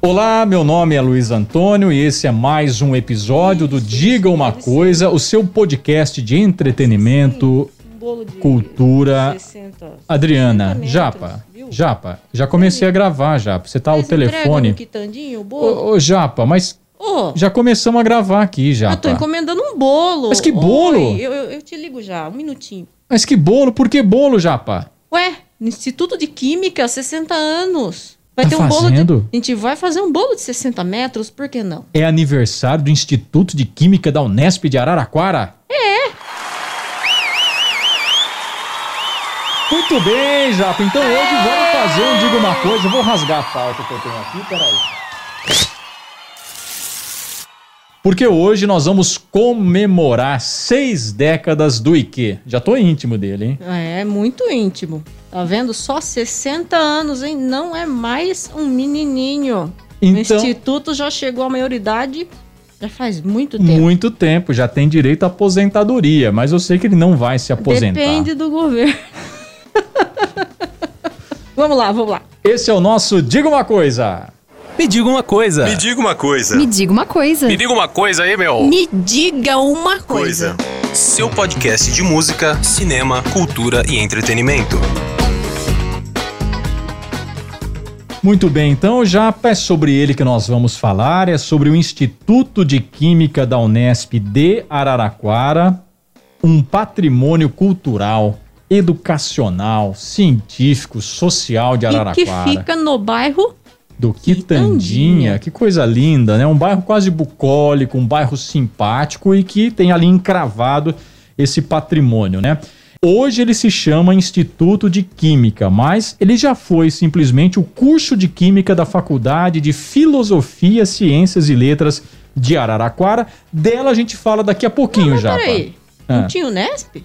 Olá, meu nome é Luiz Antônio e esse é mais um episódio do Diga Uma Coisa, o seu podcast de entretenimento, cultura. Adriana, Japa, Japa, já comecei a gravar, Japa. Você tá ao telefone. Ô, ô, Japa, mas Ô, já começamos a gravar aqui, Japa. eu tô encomendando um bolo. Mas que bolo? Oi, eu, eu- eu te ligo já, um minutinho. Mas que bolo? Por que bolo, Japa? Ué, Instituto de Química, 60 anos. Vai Tá ter um bolo fazendo? de. A gente vai fazer um bolo de 60 metros, por que não? É aniversário do Instituto de Química da Unesp de Araraquara? É. Muito bem, Japa. Então hoje vamos fazer um Diga Uma Coisa. Eu vou rasgar a pauta que eu tenho aqui, peraí. Porque hoje nós vamos comemorar seis décadas do IQ. Já tô íntimo dele, hein? É, muito íntimo. Tá vendo? Só 60 anos, hein? Não é mais um menininho. O Então, Instituto já chegou à maioridade já faz muito tempo. muito tempo, já tem direito à aposentadoria, mas eu sei que ele não vai se aposentar. Depende do governo. vamos lá, vamos lá. Esse é o nosso Diga Uma Coisa. Me diga uma coisa. Me diga uma coisa. Me diga uma coisa. Me diga uma coisa aí, meu. Me diga uma coisa. coisa. Seu podcast de música, cinema, cultura e entretenimento. Muito bem, então já é sobre ele que nós vamos falar, é sobre o Instituto de Química da Unesp de Araraquara, um patrimônio cultural, educacional, científico, social de E que Araraquara, fica no bairro do Quitandinha. Quitandinha. Que coisa linda, né? Um bairro quase bucólico, um bairro simpático e que tem ali encravado esse patrimônio, né? Hoje ele se chama Instituto de Química, mas ele já foi simplesmente o curso de Química da Faculdade de Filosofia, Ciências e Letras de Araraquara. Dela a gente fala daqui a pouquinho já. Peraí, Ah. não tinha o Nesp?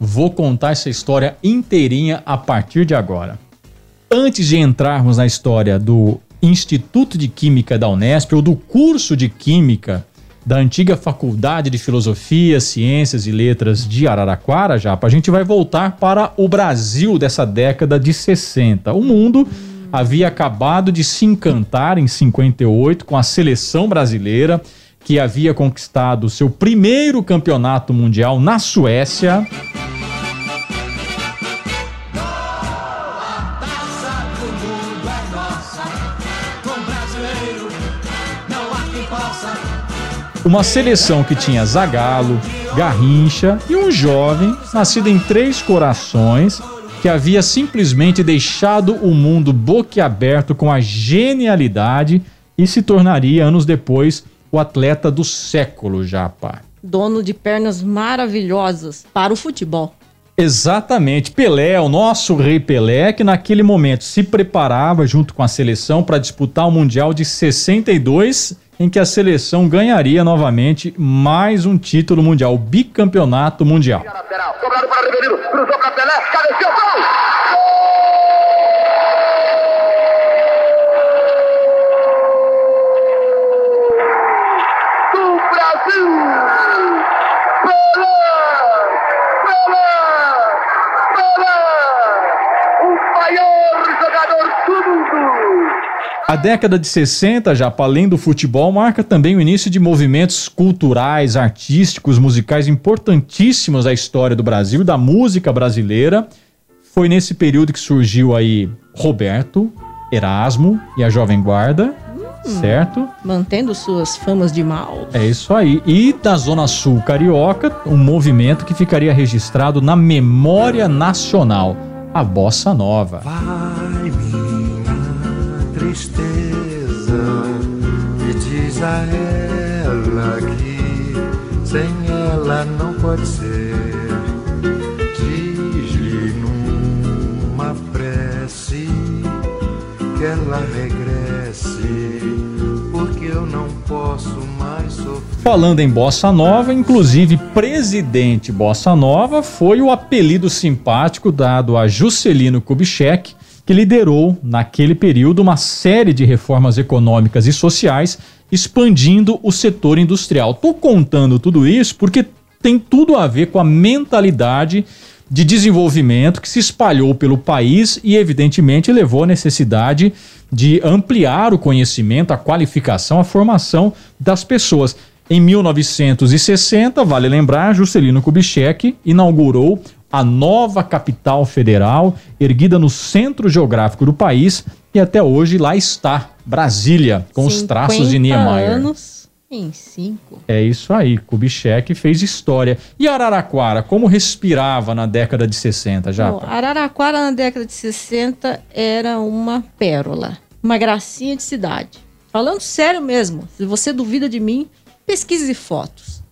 Vou contar essa história inteirinha a partir de agora. Antes de entrarmos na história do Instituto de Química da Unesp ou do curso de Química da antiga Faculdade de Filosofia, Ciências e Letras de Araraquara, já, a gente vai voltar para o Brasil dessa década de 60. O mundo havia acabado de se encantar em 58 com a seleção brasileira que havia conquistado seu primeiro campeonato mundial na Suécia. Uma seleção que tinha Zagallo, Garrincha e um jovem nascido em Três Corações que havia simplesmente deixado o mundo boquiaberto com a genialidade e se tornaria anos depois o atleta do século, Japa. Dono de pernas maravilhosas para o futebol. Exatamente, Pelé, o nosso rei Pelé, que naquele momento se preparava junto com a seleção para disputar o Mundial de 62, em que a seleção ganharia novamente mais um título mundial, o bicampeonato mundial. lateral. Cobrado para. Cruzou para Pelé. Cabeceou. Gol! Do Brasil! Pelé! Pelé! Pelé! O maior jogador do mundo! A década de 60, já para além do futebol, marca também o início de movimentos culturais, artísticos, musicais importantíssimos da história do Brasil da música brasileira. Foi nesse período que surgiu aí Roberto, Erasmo e a Jovem Guarda, certo? Mantendo suas famas de mal. É isso aí. E da Zona Sul Carioca, um movimento que ficaria registrado na memória nacional, a Bossa Nova. Vai tristeza e diz a ela que sem ela não pode ser. Diz-lhe numa prece que ela regresse, porque eu não posso mais sofrer. Falando em Bossa Nova, inclusive presidente Bossa Nova foi o apelido simpático dado a Juscelino Kubitschek, que liderou naquele período uma série de reformas econômicas e sociais, expandindo o setor industrial. Tô contando tudo isso porque tem tudo a ver com a mentalidade de desenvolvimento que se espalhou pelo país e, evidentemente, levou à necessidade de ampliar o conhecimento, a qualificação, a formação das pessoas. Em 1960, vale lembrar, Juscelino Kubitschek inaugurou a nova capital federal, erguida no centro geográfico do país, e até hoje lá está, Brasília, com os traços de 50 Niemeyer. anos em cinco. É isso aí, Kubitschek fez história. E Araraquara, como respirava na década de 60, já? Bom, Araraquara, na década de 60, era uma pérola. Uma gracinha de cidade. Falando sério mesmo, se você duvida de mim, pesquise fotos.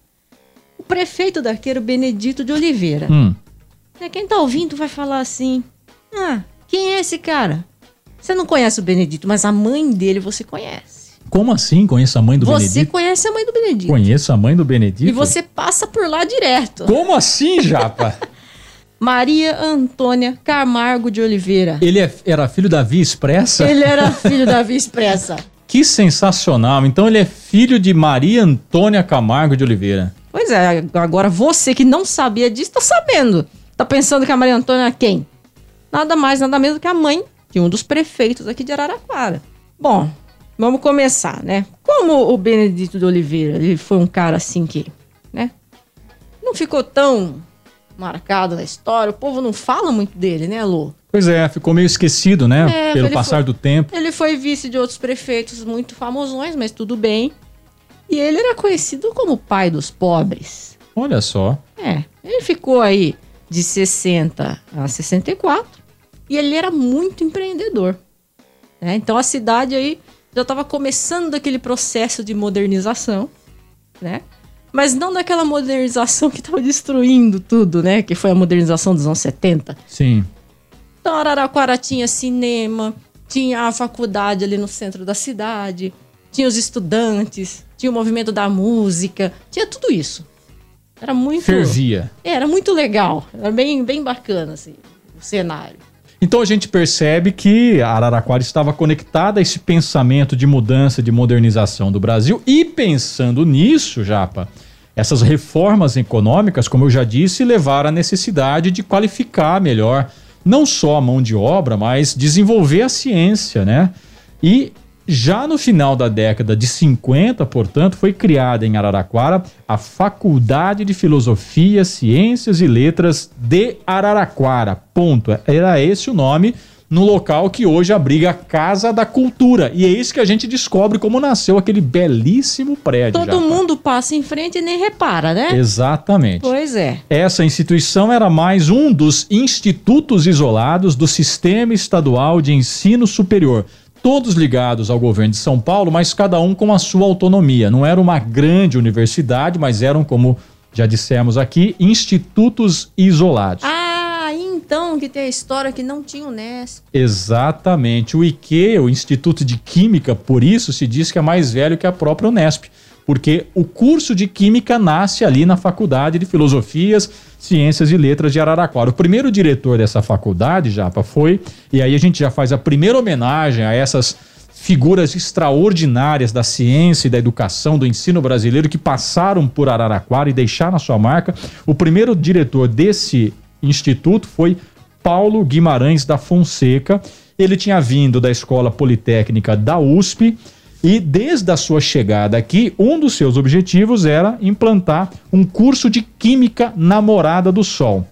O prefeito daqui era o Benedito de Oliveira. Hum, Quem tá ouvindo vai falar assim: Ah, quem é esse cara? Você não conhece o Benedito, mas a mãe dele você conhece. como assim? Conheço a mãe do você Benedito? conhece a mãe do Benedito. Conheço a mãe do Benedito? E você passa por lá direto. Como assim, Japa? Maria Antônia Camargo de Oliveira. Ele é- era filho da Via Expressa? Ele era filho da Via Expressa. Que sensacional. Então ele é filho de Maria Antônia Camargo de Oliveira. Pois é, agora você que não sabia disso, tá sabendo. Tá pensando que a Maria Antônia é quem? Nada mais, nada menos que a mãe de um dos prefeitos aqui de Araraquara. Bom, vamos começar, né? Como o Benedito de Oliveira, ele foi um cara assim que, né? Não ficou tão marcado na história, o povo não fala muito dele, né, Lu? Pois é, ficou meio esquecido, né? É, Pelo passar foi- do tempo. Ele foi vice de outros prefeitos muito famosões, mas tudo bem. E ele era conhecido como o pai dos pobres. Olha só. É, ele ficou aí de 60 a 64 e ele era muito empreendedor. né? Então a cidade aí já estava começando aquele processo de modernização, né? Mas não daquela modernização que estava destruindo tudo, né? Que foi a modernização dos anos 70. Sim. Então Araraquara tinha cinema, tinha a faculdade ali no centro da cidade, tinha os estudantes, tinha o movimento da música, tinha tudo isso. Era muito. Fervia. É, Era muito legal. Era bem, bem bacana, assim, o cenário. Então a gente percebe que a Araraquara estava conectada a esse pensamento de mudança, de modernização do Brasil. E pensando nisso, Japa, essas reformas econômicas, como eu já disse, levaram à necessidade de qualificar melhor não só a mão de obra, mas desenvolver a ciência, né? E já no final da década de 50, portanto, foi criada em Araraquara a Faculdade de Filosofia, Ciências e Letras de Araraquara. Ponto. Era esse o nome no local que hoje abriga a Casa da Cultura. E é isso que a gente descobre como nasceu aquele belíssimo prédio. Todo Japa. mundo passa em frente e nem repara, né? Exatamente. Pois é. Essa instituição era mais um dos institutos isolados do Sistema Estadual de Ensino Superior. Todos ligados ao governo de São Paulo, mas cada um com a sua autonomia. Não era uma grande universidade, mas eram, como já dissemos aqui, institutos isolados. Ah, então que tem a história que não tinha o Nesp. Exatamente. O IQ, o Instituto de Química, por isso se diz que é mais velho que a própria Unesp. Porque o curso de Química nasce ali na Faculdade de Filosofias, Ciências e Letras de Araraquara. O primeiro diretor dessa faculdade, Japa, foi, e aí a gente já faz a primeira homenagem a essas figuras extraordinárias da ciência e da educação, do ensino brasileiro que passaram por Araraquara e deixaram a sua marca. O primeiro diretor desse instituto foi Paulo Guimarães da Fonseca. Ele tinha vindo da Escola Politécnica da USP e desde a sua chegada aqui, um dos seus objetivos era implantar um curso de Química na Morada do Sol.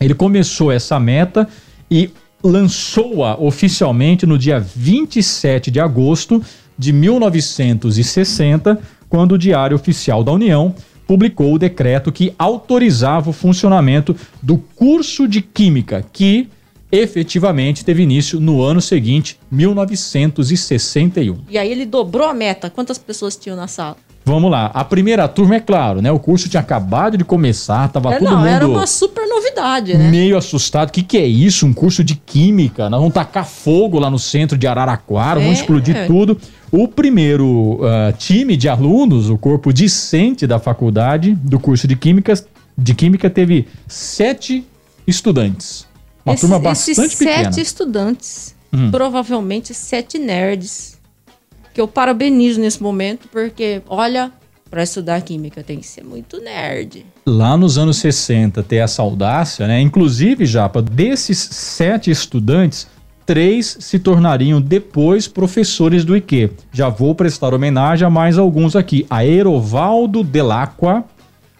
Ele começou essa meta e lançou-a oficialmente no dia 27 de agosto de 1960, quando o Diário Oficial da União publicou o decreto que autorizava o funcionamento do curso de Química, que efetivamente teve início no ano seguinte, 1961. E aí ele dobrou a meta. Quantas pessoas tinham na sala? Vamos lá, a primeira turma, é claro, né? O curso tinha acabado de começar, tava É, todo não, mundo era uma super novidade, né? meio assustado. O que, que é isso? Um curso de química? Nós vamos tacar fogo lá no centro de Araraquara, vamos É. explodir tudo. O primeiro ah, time de alunos, o corpo discente da faculdade do curso de química, de química teve sete estudantes. Uma Esse- turma bastante esses pequena. sete estudantes, Hum. provavelmente sete nerds, que eu parabenizo nesse momento, porque, olha, para estudar química tem que ser muito nerd. lá nos anos 60 ter essa audácia, né? Inclusive, Japa, desses sete estudantes, três se tornariam depois professores do IQ. Já vou prestar homenagem a mais alguns aqui. A Erovaldo Delacqua,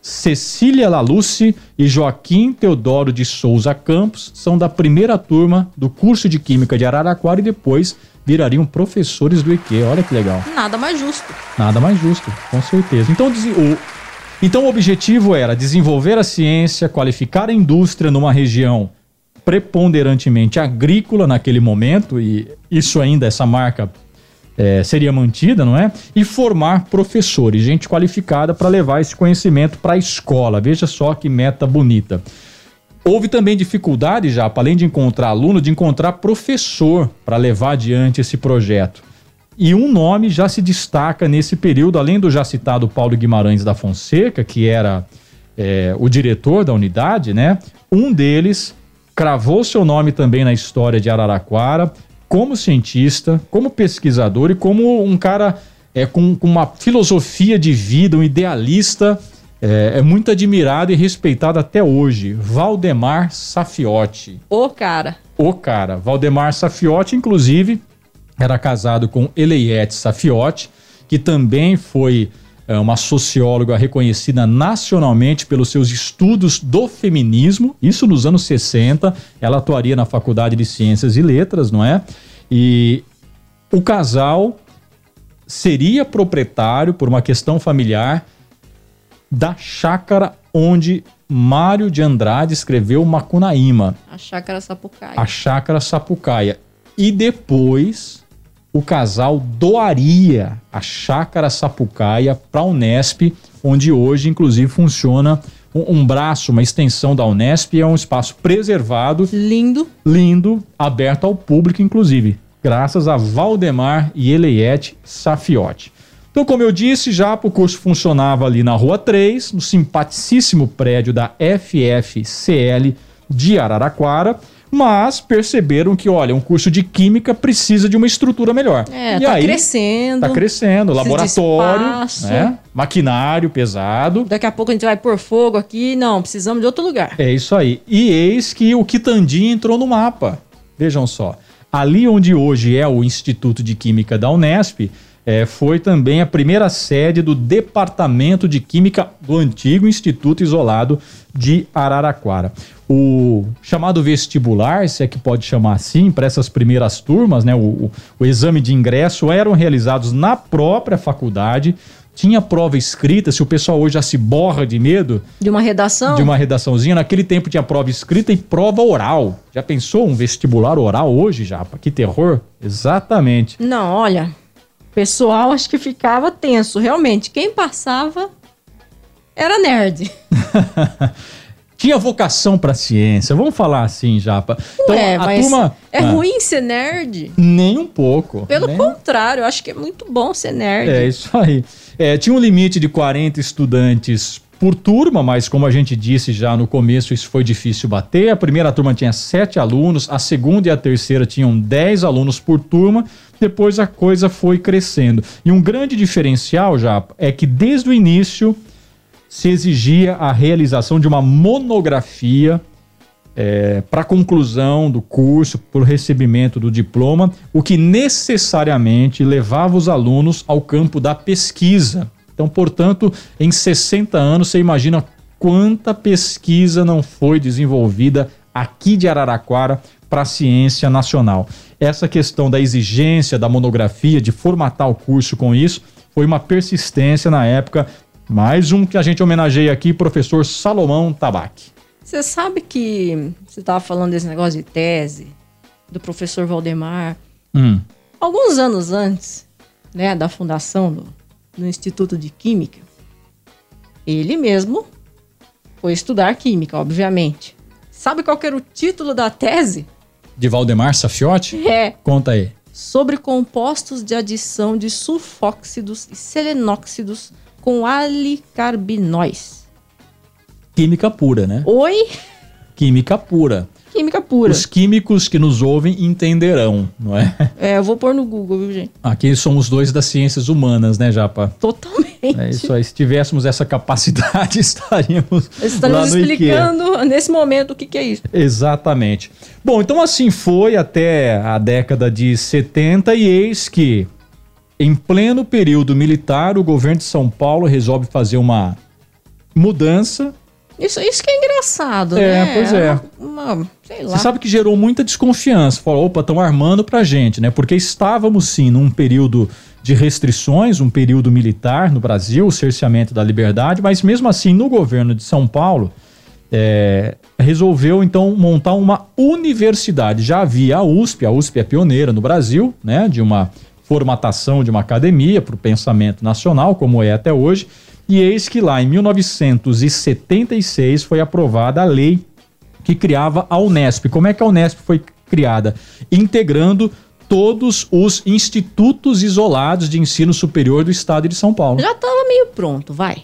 Cecília Laluce e Joaquim Teodoro de Souza Campos são da primeira turma do curso de Química de Araraquara e depois virariam professores do IQ. Olha que legal. Nada mais justo. Nada mais justo, com certeza. Então, o, então o objetivo era desenvolver a ciência, qualificar a indústria numa região preponderantemente agrícola naquele momento, e isso ainda, essa marca eh, seria mantida, não é? E formar professores, gente qualificada para levar esse conhecimento para a escola. Veja só que meta bonita. Houve também dificuldade já, além de encontrar aluno, de encontrar professor para levar adiante esse projeto. E um nome já se destaca nesse período, além do já citado Paulo Guimarães da Fonseca, que era é, o diretor da unidade, né? Um deles cravou seu nome também na história de Araraquara, como cientista, como pesquisador e como um cara é, com, com uma filosofia de vida, um idealista, é, é muito admirado e respeitado até hoje. Valdemar Safiotti. Ô, cara. O cara, Valdemar Safiotti, inclusive, era casado com Eleiette Safiotti, que também foi é, uma socióloga reconhecida nacionalmente pelos seus estudos do feminismo, isso nos anos 60. Ela atuaria na Faculdade de Ciências e Letras, não é? E o casal seria proprietário, por uma questão familiar, da chácara onde Mário de Andrade escreveu Macunaíma A chácara Sapucaia. a chácara Sapucaia. E depois o casal doaria a chácara Sapucaia para a Unesp, onde hoje inclusive funciona um, um braço, uma extensão da Unesp, é um espaço preservado, Lindo. lindo, aberto ao público inclusive, graças a Valdemar e Eleiette Safiotti. Então, como eu disse, já o curso funcionava ali na Rua 3, no simpaticíssimo prédio da FFCL de Araraquara, mas perceberam que, olha, um curso de química precisa de uma estrutura melhor. É, e tá aí, crescendo. Tá crescendo, laboratório, né? maquinário pesado. Daqui a pouco a gente vai pôr fogo aqui. Não, precisamos de outro lugar. É isso aí. E eis que o Quitandinha entrou no mapa. Vejam só. Ali onde hoje é o Instituto de Química da Unesp, eh, foi também a primeira sede do Departamento de Química do antigo Instituto Isolado de Araraquara. O chamado vestibular, se é que pode chamar assim, para essas primeiras turmas, né, o, o- exame de ingresso eram realizados na própria faculdade. Tinha prova escrita, se o pessoal hoje já se borra de medo, De uma redação. de uma redaçãozinha. Naquele tempo tinha prova escrita e prova oral. Já pensou um vestibular oral hoje, Japa? Que terror? Exatamente. Não, olha. O pessoal acho que ficava tenso. Realmente, quem passava era nerd. Tinha vocação pra ciência, vamos falar assim, Japa. Então, Ué, a mas turma. é Ah, ruim ser nerd? Nem um pouco. Pelo nem- contrário, eu acho que é muito bom ser nerd. É isso aí. É, tinha um limite de 40 estudantes por turma, mas como a gente disse já no começo, isso foi difícil bater. A primeira turma tinha sete alunos, a segunda e a terceira tinham 10 alunos por turma. Depois a coisa foi crescendo. E um grande diferencial já é que desde o início se exigia a realização de uma monografia para conclusão do curso, por recebimento do diploma, o que necessariamente levava os alunos ao campo da pesquisa. Então, portanto, em 60 anos, você imagina quanta pesquisa não foi desenvolvida aqui de Araraquara para a ciência nacional. Essa questão da exigência da monografia, de formatar o curso com isso, foi uma persistência na época. Mais um que a gente homenageia aqui, professor Salomão Tabaque. Você sabe que você estava falando desse negócio de tese do professor Valdemar. Hum. Alguns anos antes, né, da fundação do, do Instituto de Química, ele mesmo foi estudar química, obviamente. Sabe qual era o título da tese? De Valdemar Safiotti? É Conta aí. sobre compostos de adição de sulfóxidos e selenóxidos com alicarbinóis. Química pura, né? Oi? Química pura. química pura. Os químicos que nos ouvem entenderão, não é? É, eu vou pôr no Google, viu, gente? Aqui somos dois das ciências humanas, né, Japa? Totalmente. É isso aí. Se tivéssemos essa capacidade, estaríamos Estamos lá no IKEA. explicando nesse momento o que, que é isso. Exatamente. Bom, então assim foi até a década de 70 e eis que, em pleno período militar, o governo de São Paulo resolve fazer uma mudança. Isso, isso que é engraçado, É, né? pois é. Uma, uma- sei lá. Você sabe que gerou muita desconfiança. Falou, opa, estão armando pra gente, né? Porque estávamos sim num período de restrições, um período militar no Brasil, o cerceamento da liberdade, mas mesmo assim, no governo de São Paulo, é, resolveu então montar uma universidade. Já havia a USP, a USP é pioneira no Brasil, né? De uma formatação de uma academia para o pensamento nacional, como é até hoje. E eis que lá em 1976 foi aprovada a lei que criava a Unesp. Como é que a Unesp foi criada? Integrando todos os institutos isolados de ensino superior do estado de São Paulo. Já tava meio pronto, vai.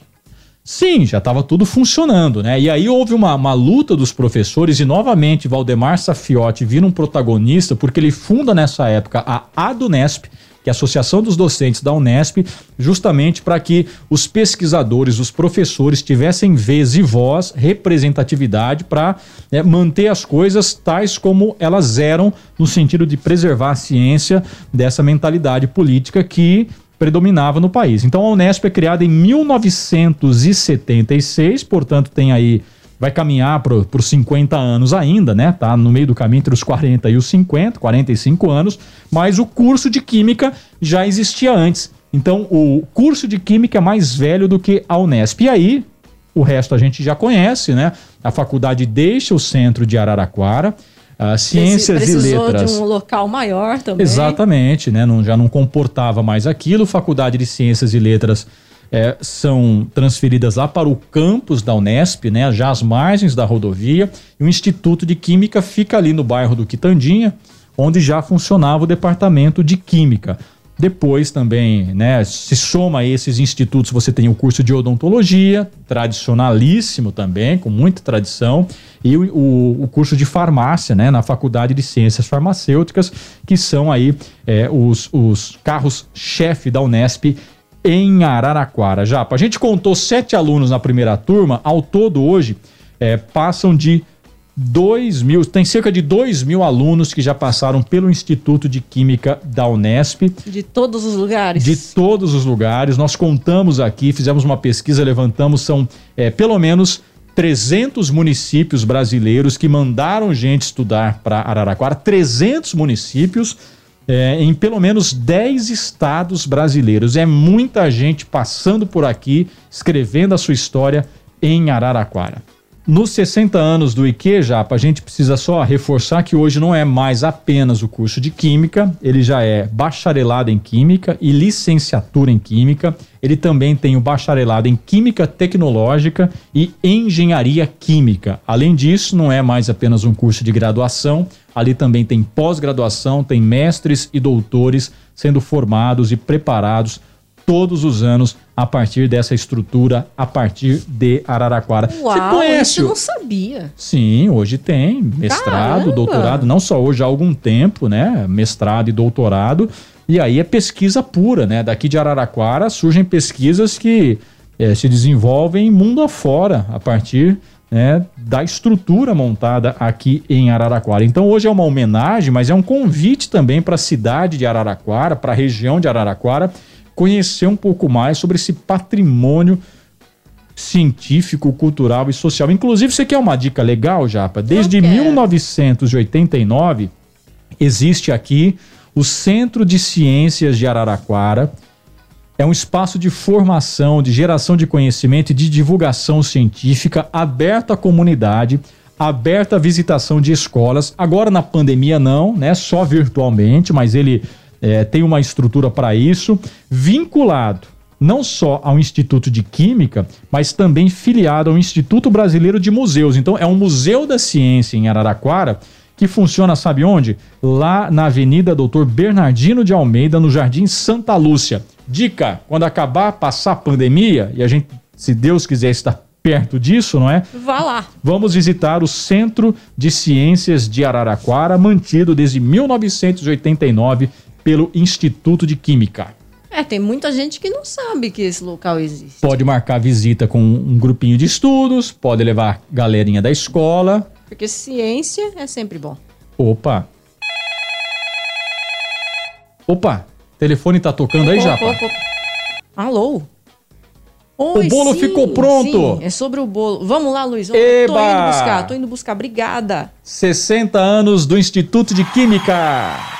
Sim, já estava tudo funcionando, né? E aí houve uma, uma luta dos professores e novamente Valdemar Safiotti vira um protagonista porque ele funda nessa época a ADUNESP, que é a Associação dos Docentes da Unesp, justamente para que os pesquisadores, os professores tivessem vez e voz, representatividade para manter as coisas tais como elas eram, no sentido de preservar a ciência dessa mentalidade política que predominava no país. Então a Unesp é criada em 1976, portanto tem aí vai caminhar para os 50 anos ainda, né? Tá no meio do caminho entre os 40 e os 50, 45 anos, mas o curso de química já existia antes. Então o curso de química é mais velho do que a Unesp. E aí, o resto a gente já conhece, né? A faculdade deixa o centro de Araraquara, ah, ciências e Precisou letras. de um local maior também. Exatamente, né? Não, já não comportava mais aquilo. Faculdade de Ciências e Letras é, são transferidas lá para o campus da Unesp, né? Já às margens da rodovia. E o Instituto de Química fica ali no bairro do Quitandinha, onde já funcionava o departamento de Química. Depois também, né, se soma a esses institutos, você tem o curso de odontologia, tradicionalíssimo também, com muita tradição, e o, o- o curso de farmácia, né, na Faculdade de Ciências Farmacêuticas, que são aí é, os, os carros-chefe da Unesp em Araraquara. Já, a gente contou sete alunos na primeira turma, ao todo hoje é, passam de 2 mil, tem cerca de 2 mil alunos que já passaram pelo Instituto de Química da Unesp De todos os lugares. de todos os lugares. Nós contamos aqui, fizemos uma pesquisa, levantamos, são é, pelo menos 300 municípios brasileiros que mandaram gente estudar para Araraquara. 300 municípios é, em pelo menos 10 estados brasileiros. É muita gente passando por aqui, escrevendo a sua história em Araraquara. Nos 60 anos do IQ, Japa, a gente precisa só reforçar que hoje não é mais apenas o curso de Química, ele já é bacharelado em Química e licenciatura em Química. Ele também tem o bacharelado em Química Tecnológica e Engenharia Química. Além disso, não é mais apenas um curso de graduação, ali também tem pós-graduação, tem mestres e doutores sendo formados e preparados todos os anos a partir dessa estrutura, a partir de Araraquara. Uau, Você conhece? eu não sabia. Sim, hoje tem mestrado, Caramba! doutorado, não só hoje há algum tempo, né? Mestrado e doutorado. E aí é pesquisa pura, né? Daqui de Araraquara surgem pesquisas que eh, se desenvolvem mundo afora a partir né, da estrutura montada aqui em Araraquara. Então hoje é uma homenagem, mas é um convite também para a cidade de Araraquara, para a região de Araraquara, conhecer um pouco mais sobre esse patrimônio científico, cultural e social. Inclusive, você quer uma dica legal, Japa? Desde Eu quero. 1989 existe aqui o Centro de Ciências de Araraquara. É um espaço de formação, de geração de conhecimento e de divulgação científica aberto à comunidade, aberto à visitação de escolas. Agora na pandemia não, né? Só virtualmente, mas ele eh, tem uma estrutura para isso, vinculado não só ao Instituto de Química, mas também filiado ao Instituto Brasileiro de Museus. Então é um museu da ciência em Araraquara que funciona, sabe onde? Lá na Avenida Doutor Bernardino de Almeida, no Jardim Santa Lúcia. Dica: quando acabar, passar a pandemia, e a gente, se Deus quiser, está perto disso, não é? Vá lá. Vamos visitar o Centro de Ciências de Araraquara, mantido desde 1989 pelo Instituto de Química. É, tem muita gente que não sabe que esse local existe. Pode marcar visita com um grupinho de estudos, pode levar galerinha da escola. Porque ciência é sempre bom. Opa! Opa! Telefone tá tocando aí, Opa, Japa? opa, opa. Alô? O bolo ficou pronto. Sim, é sobre o bolo. Vamos lá, Luiz. Tô Eba! indo buscar, tô indo buscar. Obrigada. 60 anos do Instituto de Química.